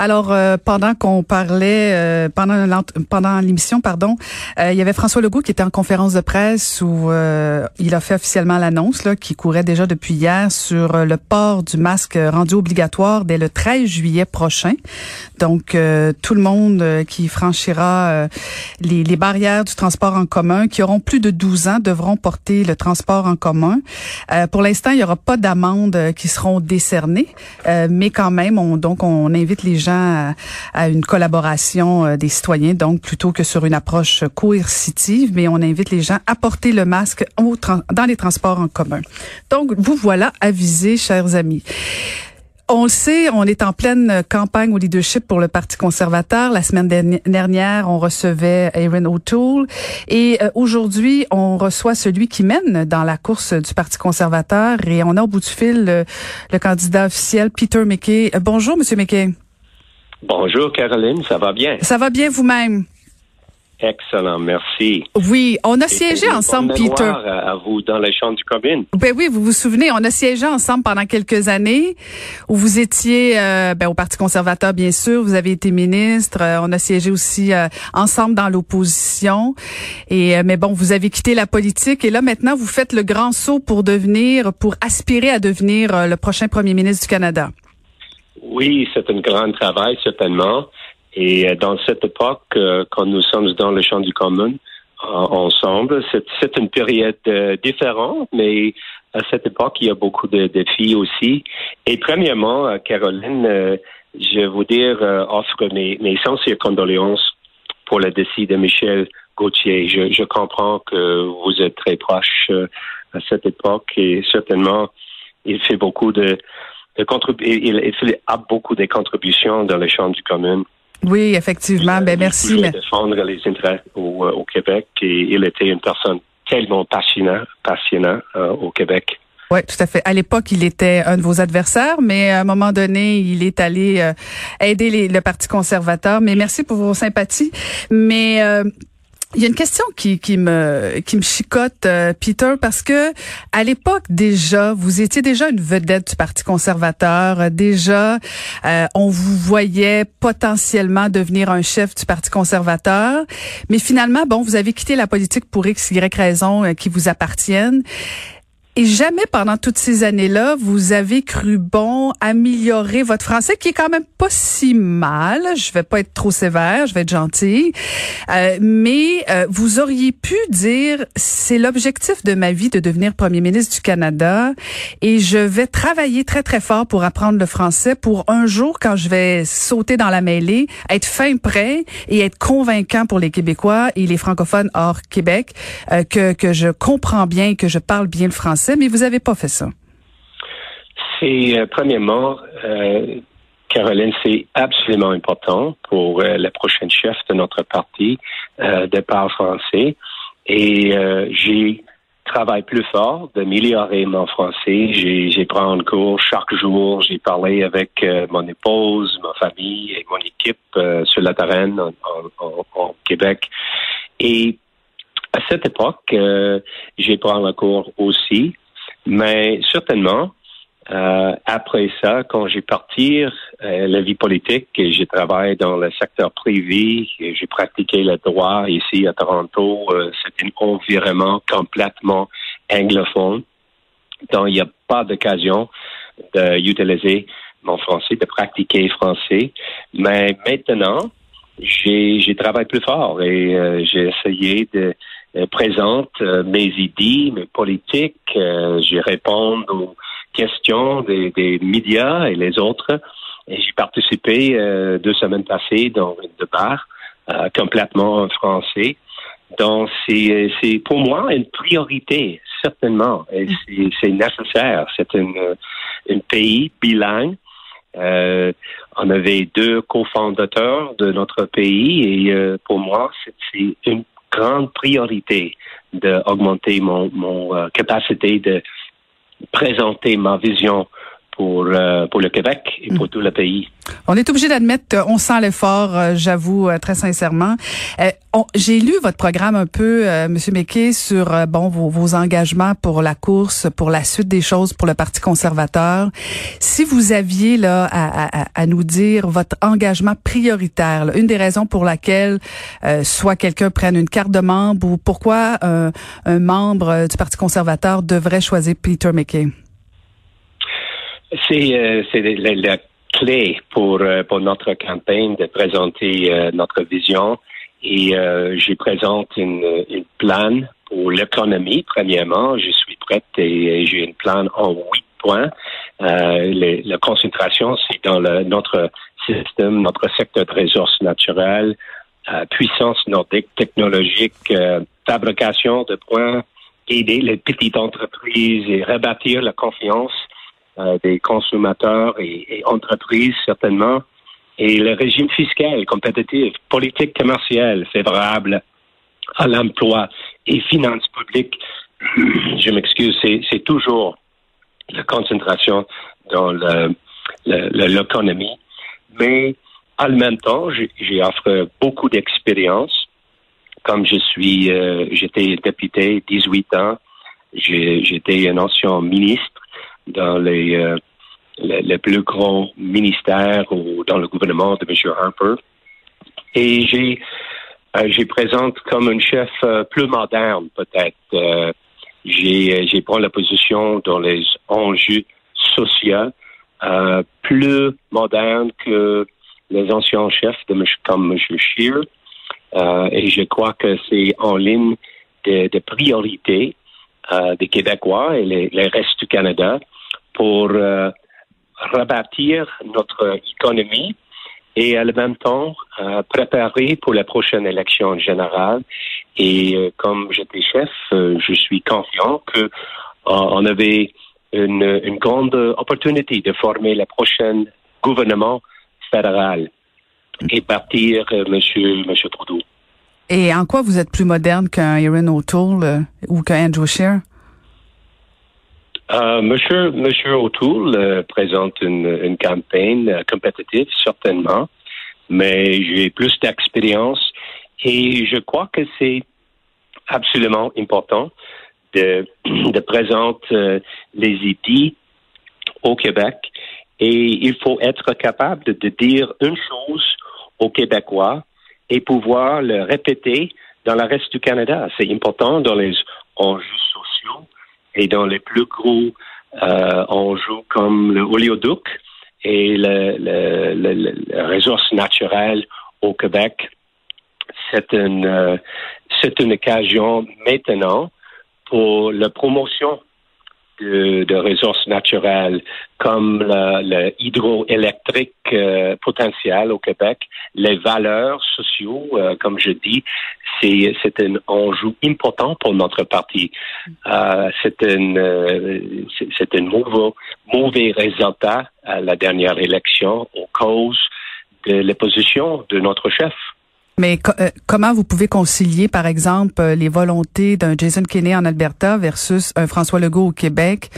Alors euh, pendant qu'on parlait euh, pendant pendant l'émission pardon, euh, il y avait François Legault qui était en conférence de presse où il a fait officiellement l'annonce là qui courait déjà depuis hier sur le port du masque rendu obligatoire dès le 13 juillet prochain. Donc tout le monde qui franchira les, les, barrières du transport en commun qui auront plus de 12 ans devront porter le transport en commun. pour l'instant, il y aura pas d'amendes qui seront décernées, mais quand même on donc on invite les gens à, une collaboration euh, des citoyens, donc plutôt que sur une approche coercitive, mais on invite les gens à porter le masque dans les transports en commun. Donc, vous voilà avisés, chers amis. On le sait, on est en pleine campagne au leadership pour le Parti conservateur. La semaine dernière, on recevait Aaron O'Toole et euh, aujourd'hui, on reçoit celui qui mène dans la course du Parti conservateur et on a au bout du fil le, le candidat officiel Peter McKay. Euh, bonjour, Monsieur McKay. Bonjour Caroline, ça va bien? Ça va bien vous-même? Excellent, merci. Oui, on a siégé ensemble, Peter. À, vous dans les champs du commune. Ben oui, vous vous souvenez, on a siégé ensemble pendant quelques années où vous étiez euh, ben, au Parti conservateur, bien sûr. Vous avez été ministre. Euh, on a siégé aussi euh, ensemble dans l'opposition. Et mais bon, vous avez quitté la politique et là maintenant vous faites le grand saut pour devenir, pour aspirer à devenir le prochain premier ministre du Canada. Oui, c'est un grand travail, certainement. Et euh, dans cette époque, euh, quand nous sommes dans le champ du commun euh, ensemble, c'est une période différente, mais à cette époque, il y a beaucoup de défis aussi. Et premièrement, Caroline, je veux dire, offre mes, mes sincères condoléances pour le décès de Michel Gauthier. Je, je comprends que vous êtes très proche à cette époque et certainement, il fait beaucoup de il, il, a beaucoup de contributions dans les champs du commun. Oui, effectivement. Ben, merci. Il défendre les intérêts au, euh, au, Québec et il était une personne tellement passionnante, passionnant, euh, au Québec. Oui, tout à fait. À l'époque, il était un de vos adversaires, mais à un moment donné, il est allé euh, aider les, le Parti conservateur. Mais merci pour vos sympathies. Mais il y a une question qui, qui me qui me chicote, euh, Peter, parce que à l'époque déjà, vous étiez déjà une vedette du Parti conservateur. Déjà, euh, on vous voyait potentiellement devenir un chef du Parti conservateur, mais finalement, bon, vous avez quitté la politique pour x y raisons euh, qui vous appartiennent. Et jamais pendant toutes ces années-là, vous avez cru bon améliorer votre français, qui est quand même pas si mal. Je vais pas être trop sévère, je vais être gentille. Euh, mais euh, vous auriez pu dire, c'est l'objectif de ma vie de devenir premier ministre du Canada et je vais travailler très, très fort pour apprendre le français pour un jour, quand je vais sauter dans la mêlée, être fin prêt et être convaincant pour les Québécois et les francophones hors Québec euh, que, que je comprends bien, que je parle bien le français mais vous n'avez pas fait ça. C'est, euh, premièrement, euh, Caroline, c'est absolument important pour euh, la prochaine chef de notre parti de parler français. Et j'ai travaillé plus fort d'améliorer mon français. J'ai, pris en cours chaque jour. J'ai parlé avec mon épouse, ma famille et mon équipe sur la terrain en, Québec. Et à cette époque, j'ai pris en cours aussi. Mais certainement, euh, après ça, quand j'ai parti euh, la vie politique, j'ai travaillé dans le secteur privé, j'ai pratiqué le droit ici à Toronto, euh, c'est un environnement complètement anglophone. Donc, il n'y a pas d'occasion d'utiliser mon français, de pratiquer français. Mais maintenant, j'ai, travaillé plus fort et euh, j'ai essayé de euh, présente euh, mes idées, mes politiques, euh, je réponds aux questions des, médias et les autres Et j'ai participé deux semaines passées dans une bar complètement en français. Donc, c'est pour moi une priorité, certainement. Et c'est nécessaire. C'est un pays bilingue. Euh, on avait deux cofondateurs de notre pays et euh, pour moi, c'est une grande priorité d'augmenter mon, mon euh, capacité de présenter ma vision pour, euh, pour le Québec et pour mm. tout le pays. On est obligé d'admettre qu'on sent l'effort, euh, j'avoue euh, très sincèrement. J'ai lu votre programme un peu, Monsieur Méquet, sur bon vos, vos, engagements pour la course, pour la suite des choses pour le Parti conservateur. Si vous aviez là à, à, à nous dire votre engagement prioritaire, là, une des raisons pour laquelle soit quelqu'un prenne une carte de membre ou pourquoi un membre du Parti conservateur devrait choisir Peter McKay. C'est euh, la, clé pour, euh, pour notre campagne de présenter euh, notre vision. Et euh, je présente une, plan pour l'économie, premièrement. Je suis prête et, j'ai une plan en huit points. La concentration, c'est dans le, notre système, notre secteur de ressources naturelles, puissance nordique, technologique, fabrication de points, aider les petites entreprises et rebâtir la confiance euh, des consommateurs et, entreprises, certainement, et le régime fiscal compétitif, politique commerciale favorable à l'emploi et finances publiques, je m'excuse, c'est toujours la concentration dans l'économie. Mais en même temps, j'ai offre beaucoup d'expérience. Comme je suis, euh, j'étais député 18 ans, j'étais un ancien ministre dans les, euh, les, plus grands ministères ou dans le gouvernement de M. Harper. Et j'ai euh, j'ai présente comme un chef euh, plus moderne peut-être. J'ai j'ai pris la position dans les enjeux sociaux plus modernes que les anciens chefs comme M. Scheer. et je crois que c'est en ligne de, de priorités des Québécois et les, les restes du Canada pour euh, rebâtir notre économie et en même temps euh, préparer pour la prochaine élection générale. Et euh, comme j'étais chef, je suis confiant que on avait une, grande opportunité de former le prochain gouvernement fédéral et partir Monsieur Trudeau. Et en quoi vous êtes plus moderne qu'un Erin O'Toole ou qu'un Andrew Scheer? Euh, monsieur, Monsieur O'Toole euh, présente une, une campagne euh, compétitive, certainement, mais j'ai plus d'expérience et je crois que c'est absolument important de, de présenter les idées au Québec et il faut être capable de dire une chose aux Québécois et pouvoir le répéter dans le reste du Canada. C'est important dans les enjeux sociaux et dans les plus gros euh, enjeux comme le oléoduc et le, le, le, ressource naturelle au Québec, c'est une, euh, c'est une occasion maintenant pour la promotion de, ressources naturelles comme le, hydroélectrique euh, potentiel au Québec, les valeurs sociaux, euh, comme je dis, c'est c'est un enjeu important pour notre parti. Euh, c'est un c'est un mauvais, mauvais résultat à la dernière élection en cause de l'opposition de notre chef. Mais euh, comment vous pouvez concilier, par exemple, euh, les volontés d'un Jason Kenney en Alberta versus un François Legault au Québec?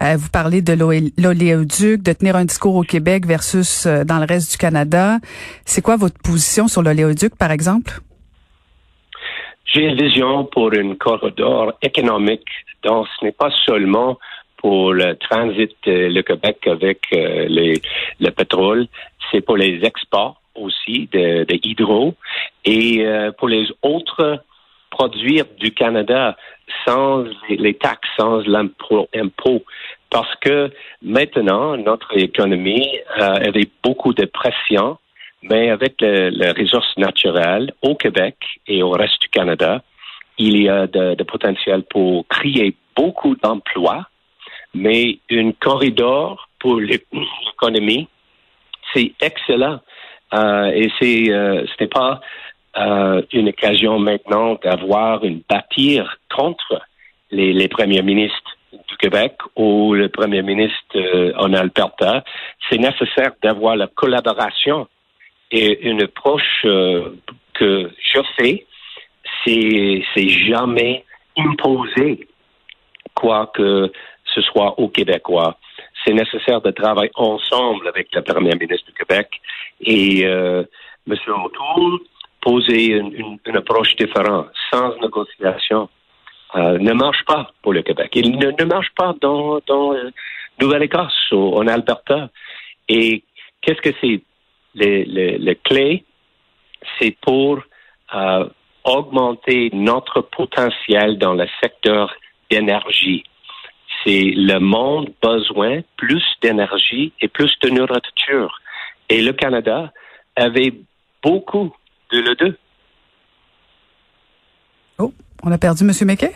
Euh, vous parlez de l'oléoduc, de tenir un discours au Québec versus dans le reste du Canada. C'est quoi votre position sur l'oléoduc, par exemple? J'ai une vision pour une corridor économique. Donc, ce n'est pas seulement pour le transit le Québec avec les, le pétrole, c'est pour les exports aussi de, de hydro et euh, pour les autres produits du Canada sans les, taxes, sans l'impôt, parce que maintenant notre économie euh, avait beaucoup de pression, mais avec les ressources naturelles au Québec et au reste du Canada, il y a de, de potentiel pour créer beaucoup d'emplois, mais une corridor pour l'économie c'est excellent. Euh, et c'est, euh, ce n'est pas euh, une occasion maintenant d'avoir une bâtire contre les, premiers ministres du Québec ou le premier ministre en Alberta. C'est nécessaire d'avoir la collaboration et une approche que je fais, c'est, jamais imposer quoi que ce soit aux Québécois. C'est nécessaire de travailler ensemble avec le premier ministre du Québec et euh, M. O'Toole poser une, approche différente, sans négociation, euh, ne marche pas pour le Québec. Il ne, ne marche pas dans, dans euh, Nouvelle-Écosse ou en Alberta. Et qu'est-ce que c'est? Les, les, les clés, c'est pour euh, augmenter notre potentiel dans le secteur d'énergie. C'est le monde besoin plus d'énergie et plus de nourriture. Et le Canada avait beaucoup de le deux. Oh, on a perdu M. McKay?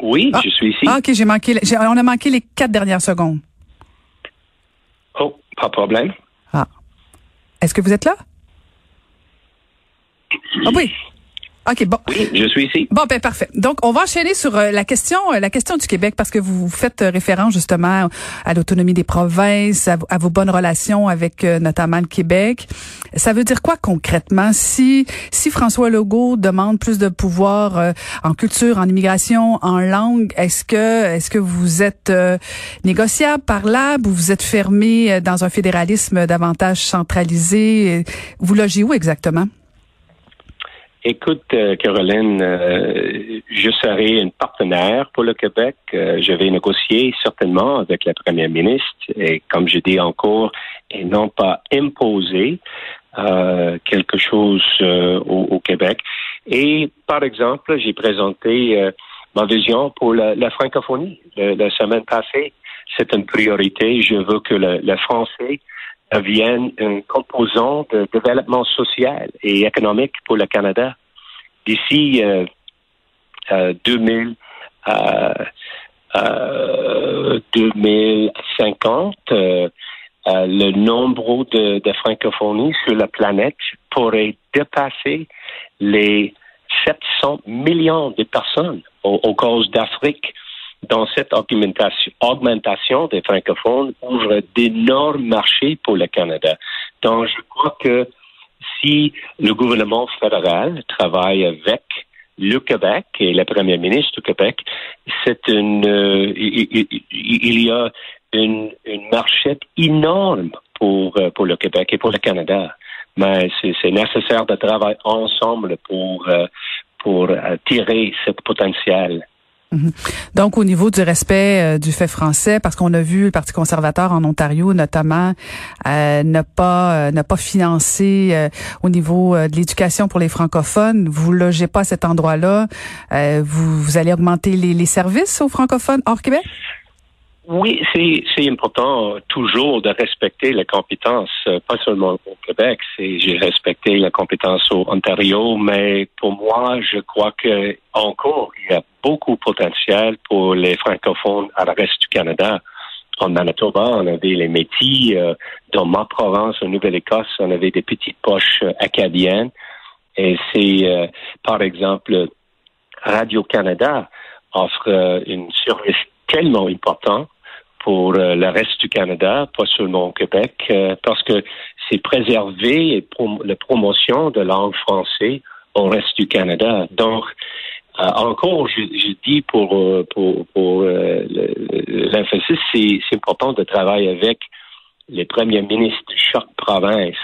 Oui, ah. je suis ici. Ah, OK, j'ai manqué. on a manqué les quatre dernières secondes. Oh, pas de problème. Ah. Est-ce que vous êtes là? Ah oui. OK, bon. Oui, je suis ici. Bon, ben parfait. Donc, on va enchaîner sur euh, la question euh, la question du Québec parce que vous faites euh, référence justement à l'autonomie des provinces, à, vos bonnes relations avec notamment le Québec. Ça veut dire quoi concrètement? Si si François Legault demande plus de pouvoir en culture, en immigration, en langue, est-ce que est-ce que vous êtes négociable, parlable ou vous êtes fermé dans un fédéralisme davantage centralisé? Vous logez où exactement? Écoute, euh, Caroline, euh, je serai une partenaire pour le Québec. Euh, je vais négocier certainement avec la première ministre et, comme je dis encore, et non pas imposer quelque chose au, Québec. Et par exemple, j'ai présenté ma vision pour la, francophonie la, semaine passée. C'est une priorité. Je veux que le, le français devienne un composant de développement social et économique pour le Canada. D'ici euh, euh, 2000, euh, 2050, euh, euh, le nombre de, de francophonies sur la planète pourrait dépasser les 700 millions de personnes au, au cause d'Afrique dans cette augmentation, des francophones ouvre d'énormes marchés pour le Canada. Donc, je crois que si le gouvernement fédéral travaille avec le Québec et le premier ministre du Québec, c'est une, euh, il, y a une, une marché énorme pour, euh, pour le Québec et pour le Canada. Mais c'est nécessaire de travailler ensemble pour, euh, pour tirer ce potentiel. Mhm. Donc, au niveau du respect euh, du fait français, parce qu'on a vu le Parti conservateur en Ontario, notamment, euh, ne pas euh, ne pas financer euh, au niveau de l'éducation pour les francophones, vous logez pas à cet endroit-là. vous, vous allez augmenter les, les services aux francophones hors Québec? Oui, c'est important toujours de respecter les compétences, euh, pas seulement au Québec. J'ai respecté la compétence au Ontario, mais pour moi, je crois que encore il y a beaucoup de potentiel pour les francophones à la reste du Canada. En Manitoba, on avait les métis. Euh, dans ma province, en Nouvelle-Écosse, on avait des petites poches euh, acadiennes. Et c'est, par exemple, Radio-Canada offre une service tellement important pour euh, le reste du Canada, pas seulement au Québec, euh, parce que c'est préserver et la promotion de langue française au reste du Canada. Donc, euh, encore, je, dis pour, pour, pour c'est important de travailler avec les premiers ministres de chaque province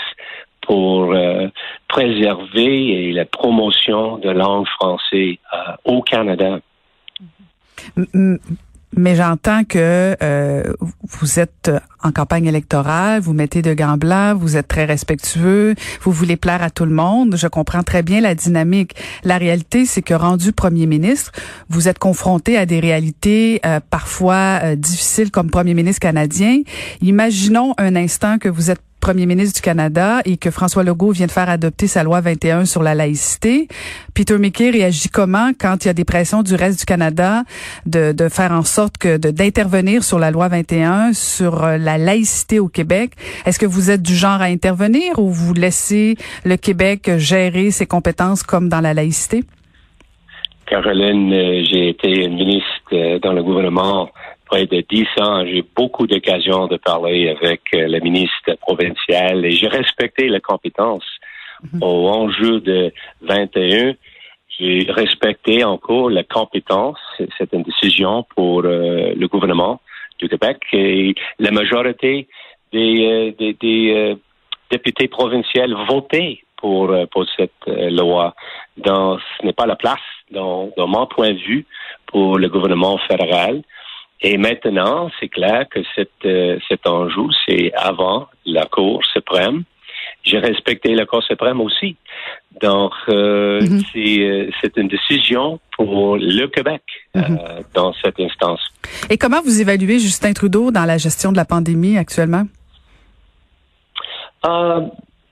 pour préserver et la promotion de langue française au Canada. Mais j'entends que euh, vous êtes en campagne électorale, vous mettez de gants blancs, vous êtes très respectueux, vous voulez plaire à tout le monde. Je comprends très bien la dynamique. La réalité, c'est que rendu premier ministre, vous êtes confronté à des réalités euh, parfois euh, difficiles comme premier ministre canadien. Imaginons un instant que vous êtes premier ministre du Canada et que François Legault vient de faire adopter sa loi 21 sur la laïcité. Peter McKay réagit comment quand il y a des pressions du reste du Canada de, de faire en sorte que d'intervenir sur la loi 21 sur euh, la laïcité au Québec? Est-ce que vous êtes du genre à intervenir ou vous laissez le Québec gérer ses compétences comme dans la laïcité? Caroline, euh, j'ai été ministre euh, dans le gouvernement près de dix ans. J'ai beaucoup d'occasions de parler avec euh, le ministre provincial et j'ai respecté la compétence mhm. au enjeu de 21. J'ai respecté encore la compétence. C'est une décision pour le gouvernement du Québec et la majorité des, des, députés provinciaux votaient pour, pour cette loi. Donc, ce n'est pas la place dans, mon point de vue, pour le gouvernement fédéral. Et maintenant, c'est clair que euh, cet enjeu, c'est avant la Cour suprême. J'ai respecté la Cour suprême aussi. Donc, euh, mhm. euh, c'est une décision pour le Québec mhm. dans cette instance. Et comment vous évaluez Justin Trudeau dans la gestion de la pandémie actuellement?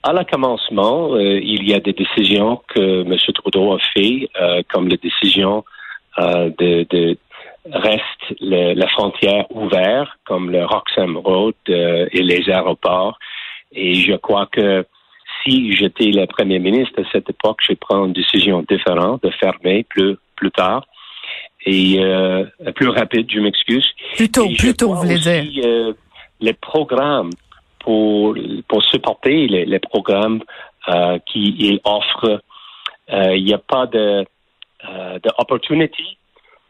à la commencement, euh, il y a des décisions que M. Trudeau a fait, euh, comme la décision euh, de, de, reste la frontière ouverte, comme le Roxham Road et les aéroports. Et je crois que si j'étais le premier ministre à cette époque, je prends une décision différente de fermer plus plus tard et plus rapide, je m'excuse. Plus tôt, plus tôt, vous voulez dire. les programmes pour, pour supporter les, les programmes euh, qu'il offre. Euh, il n'y a pas de, euh, d'opportunity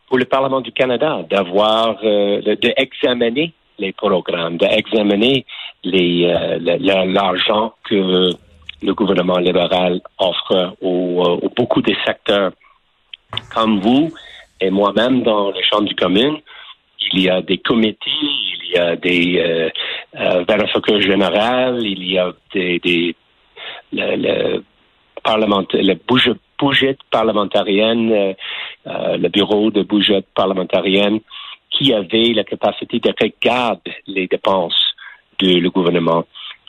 pour le Parlement du Canada d'avoir, euh, d'examiner les programmes, d'examiner les, euh, l'argent que le gouvernement libéral offre aux, aux beaucoup de secteurs comme vous et moi-même dans les chambres du commune. Il y a des comités, il y a des euh, euh, vérificateurs généraux, il y a des, des le, le, le budget, budget parlementarien, euh, euh, le bureau de budget parlementarien qui avait la capacité de regarder les dépenses du le gouvernement.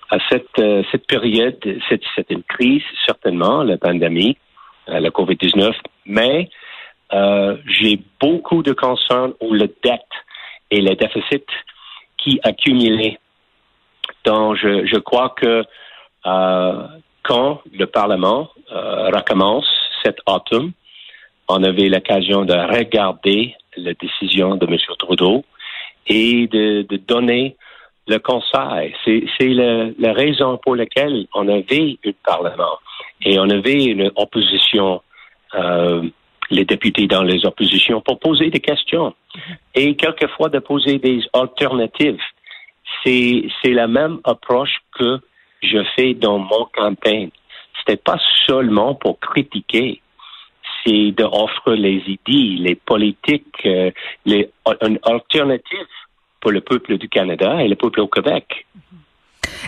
À cette, euh, cette période, c'est une crise, certainement, la pandémie, la COVID-19, mais j'ai beaucoup de concerns où la dette et le déficit qui accumulait. Donc, je, je crois que euh, quand le Parlement euh, recommence cet automne, on avait l'occasion de regarder la décision de M. Trudeau et de, donner le conseil. C'est la, raison pour laquelle on avait un Parlement et on avait une opposition euh, les députés dans les oppositions pour poser des questions et quelquefois de poser des alternatives. C'est la même approche que je fais dans mon campagne. C'était pas seulement pour critiquer, c'est d'offrir les idées, les politiques, euh, les, une alternative pour le peuple du Canada et le peuple au Québec.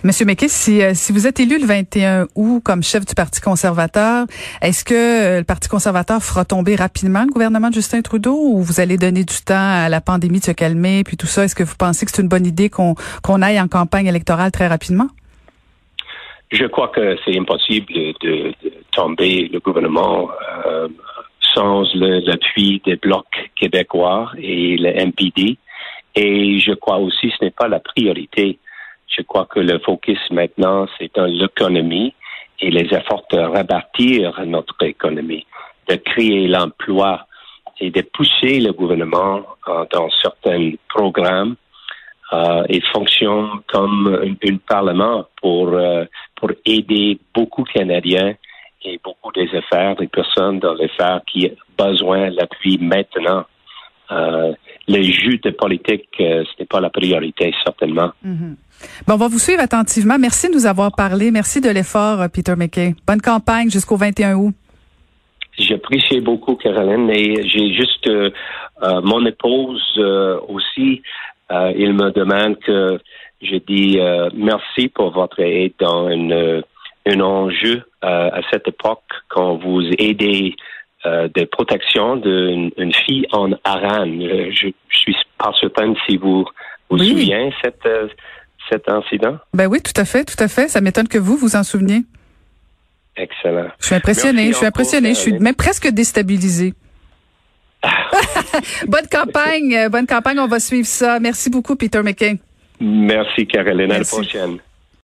Monsieur McKay, si, euh, si vous êtes élu le 21 août comme chef du Parti conservateur, est-ce que euh, le Parti conservateur fera tomber rapidement le gouvernement de Justin Trudeau ou vous allez donner du temps à la pandémie de se calmer puis tout ça? Est-ce que vous pensez que c'est une bonne idée qu'on aille en campagne électorale très rapidement? Je crois que c'est impossible de, tomber le gouvernement euh, sans l'appui des blocs québécois et le MPD. Et je crois aussi que ce n'est pas la priorité je crois que le focus maintenant, c'est dans l'économie et les efforts de rebâtir notre économie, de créer l'emploi et de pousser le gouvernement euh, dans certains programmes euh, et fonctionne comme un, parlement pour, euh, pour aider beaucoup de Canadiens et beaucoup des affaires, des personnes dans les affaires qui ont besoin d'appui maintenant. Euh, les jus de politique, ce n'est pas la priorité, certainement. Mm-hmm. Bon, on va vous suivre attentivement. Merci de nous avoir parlé. Merci de l'effort, euh, Peter McKay. Bonne campagne jusqu'au 21 août. J'apprécie beaucoup, Caroline, et j'ai juste euh, euh, mon épouse aussi. Il me demande que je dis merci pour votre aide dans une, un enjeu à cette époque quand vous aidez de protection d'une fille en Aran. Je, suis pas certain si vous vous souvenez cette cet incident? Ben oui, tout à fait, tout à fait. Ça m'étonne que vous vous en souveniez. Excellent. Je suis impressionné, je suis impressionné, je suis même presque déstabilisée. bonne campagne, euh, bonne campagne, on va suivre ça. Merci beaucoup, Peter McKay. Merci, Caroline. À la Merci. prochaine.